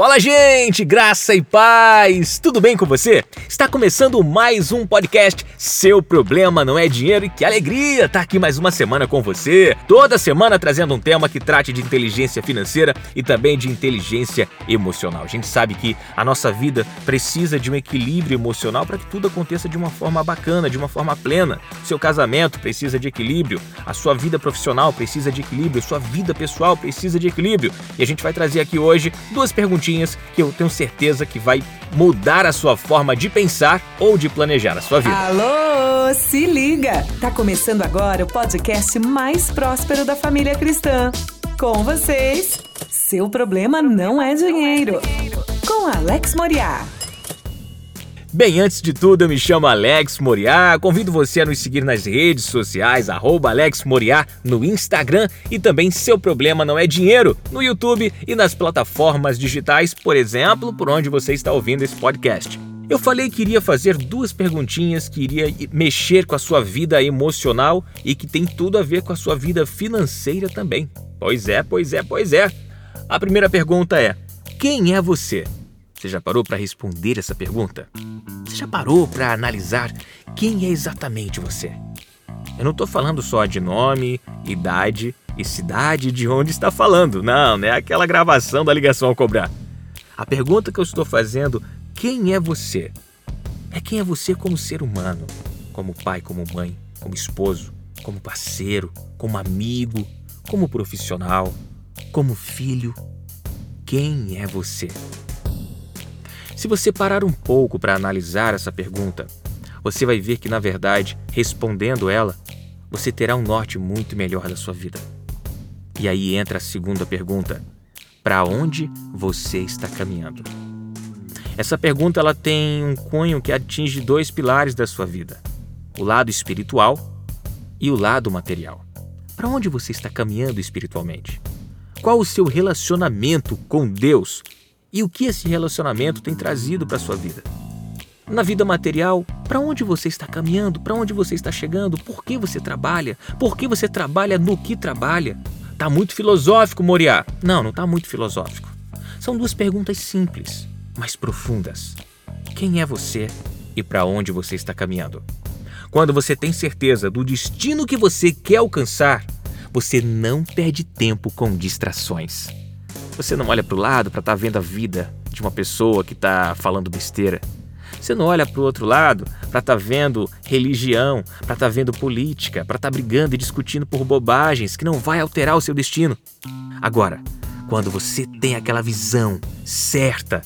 Fala, gente! Graça e paz! Tudo bem com você? Está começando mais um podcast Seu Problema Não É Dinheiro e que alegria estar aqui mais uma semana com você. Toda semana trazendo um tema que trate de inteligência financeira e também de inteligência emocional. A gente sabe que a nossa vida precisa de um equilíbrio emocional para que tudo aconteça de uma forma bacana, de uma forma plena. Seu casamento precisa de equilíbrio, a sua vida profissional precisa de equilíbrio, a sua vida pessoal precisa de equilíbrio. E a gente vai trazer aqui hoje duas perguntinhas que eu tenho certeza que vai mudar a sua forma de pensar ou de planejar a sua vida. Alô, se liga! Tá começando agora o podcast mais próspero da família cristã. Com vocês, seu problema não é dinheiro. Com Alex Moriá. Bem, antes de tudo, eu me chamo Alex Moriá. Convido você a nos seguir nas redes sociais, arroba Alex Moriá, no Instagram e também Seu Problema Não É Dinheiro, no YouTube e nas plataformas digitais, por exemplo, por onde você está ouvindo esse podcast. Eu falei que iria fazer duas perguntinhas que iria mexer com a sua vida emocional e que tem tudo a ver com a sua vida financeira também. Pois é, pois é, pois é. A primeira pergunta é: quem é você? Você já parou para responder essa pergunta? Você já parou para analisar quem é exatamente você? Eu não estou falando só de nome, idade e cidade de onde está falando. Não, não é aquela gravação da ligação ao cobrar. A pergunta que eu estou fazendo, quem é você? É quem é você como ser humano, como pai, como mãe, como esposo, como parceiro, como amigo, como profissional, como filho. Quem é você? Se você parar um pouco para analisar essa pergunta, você vai ver que, na verdade, respondendo ela, você terá um norte muito melhor da sua vida. E aí entra a segunda pergunta: para onde você está caminhando? Essa pergunta ela tem um cunho que atinge dois pilares da sua vida: o lado espiritual e o lado material. Para onde você está caminhando espiritualmente? Qual o seu relacionamento com Deus e o que esse relacionamento tem trazido para sua vida. Na vida material, para onde você está caminhando? Para onde você está chegando? Por que você trabalha? Por que você trabalha no que trabalha? Tá muito filosófico, Moriá. Não, não tá muito filosófico. São duas perguntas simples, mas profundas. Quem é você e para onde você está caminhando? Quando você tem certeza do destino que você quer alcançar, você não perde tempo com distrações. Você não olha para o lado para estar tá vendo a vida de uma pessoa que está falando besteira. Você não olha para o outro lado para estar tá vendo religião, para estar tá vendo política, para estar tá brigando e discutindo por bobagens que não vai alterar o seu destino. Agora, quando você tem aquela visão certa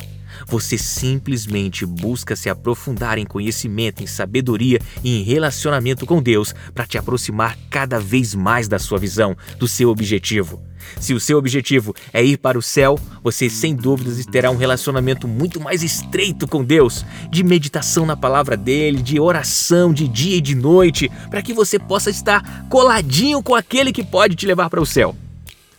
você simplesmente busca se aprofundar em conhecimento, em sabedoria e em relacionamento com Deus para te aproximar cada vez mais da sua visão, do seu objetivo. Se o seu objetivo é ir para o céu, você sem dúvidas terá um relacionamento muito mais estreito com Deus, de meditação na palavra dele, de oração de dia e de noite, para que você possa estar coladinho com aquele que pode te levar para o céu.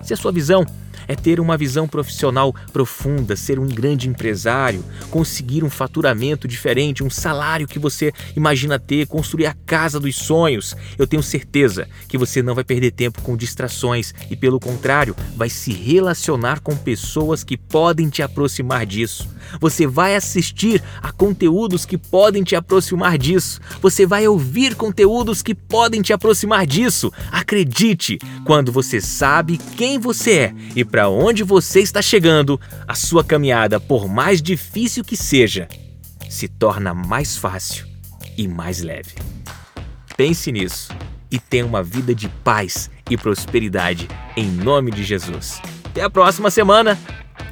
Se a sua visão é ter uma visão profissional profunda, ser um grande empresário, conseguir um faturamento diferente, um salário que você imagina ter, construir a casa dos sonhos. Eu tenho certeza que você não vai perder tempo com distrações e, pelo contrário, vai se relacionar com pessoas que podem te aproximar disso. Você vai assistir a conteúdos que podem te aproximar disso. Você vai ouvir conteúdos que podem te aproximar disso. Acredite, quando você sabe quem você é e para onde você está chegando, a sua caminhada, por mais difícil que seja, se torna mais fácil e mais leve. Pense nisso e tenha uma vida de paz e prosperidade em nome de Jesus. Até a próxima semana.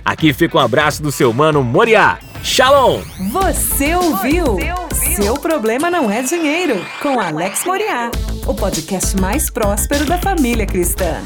Aqui fica um abraço do seu mano Moriá. Shalom! Você ouviu? Você ouviu? Seu problema não é dinheiro, com Alex Moriá, o podcast mais próspero da família cristã.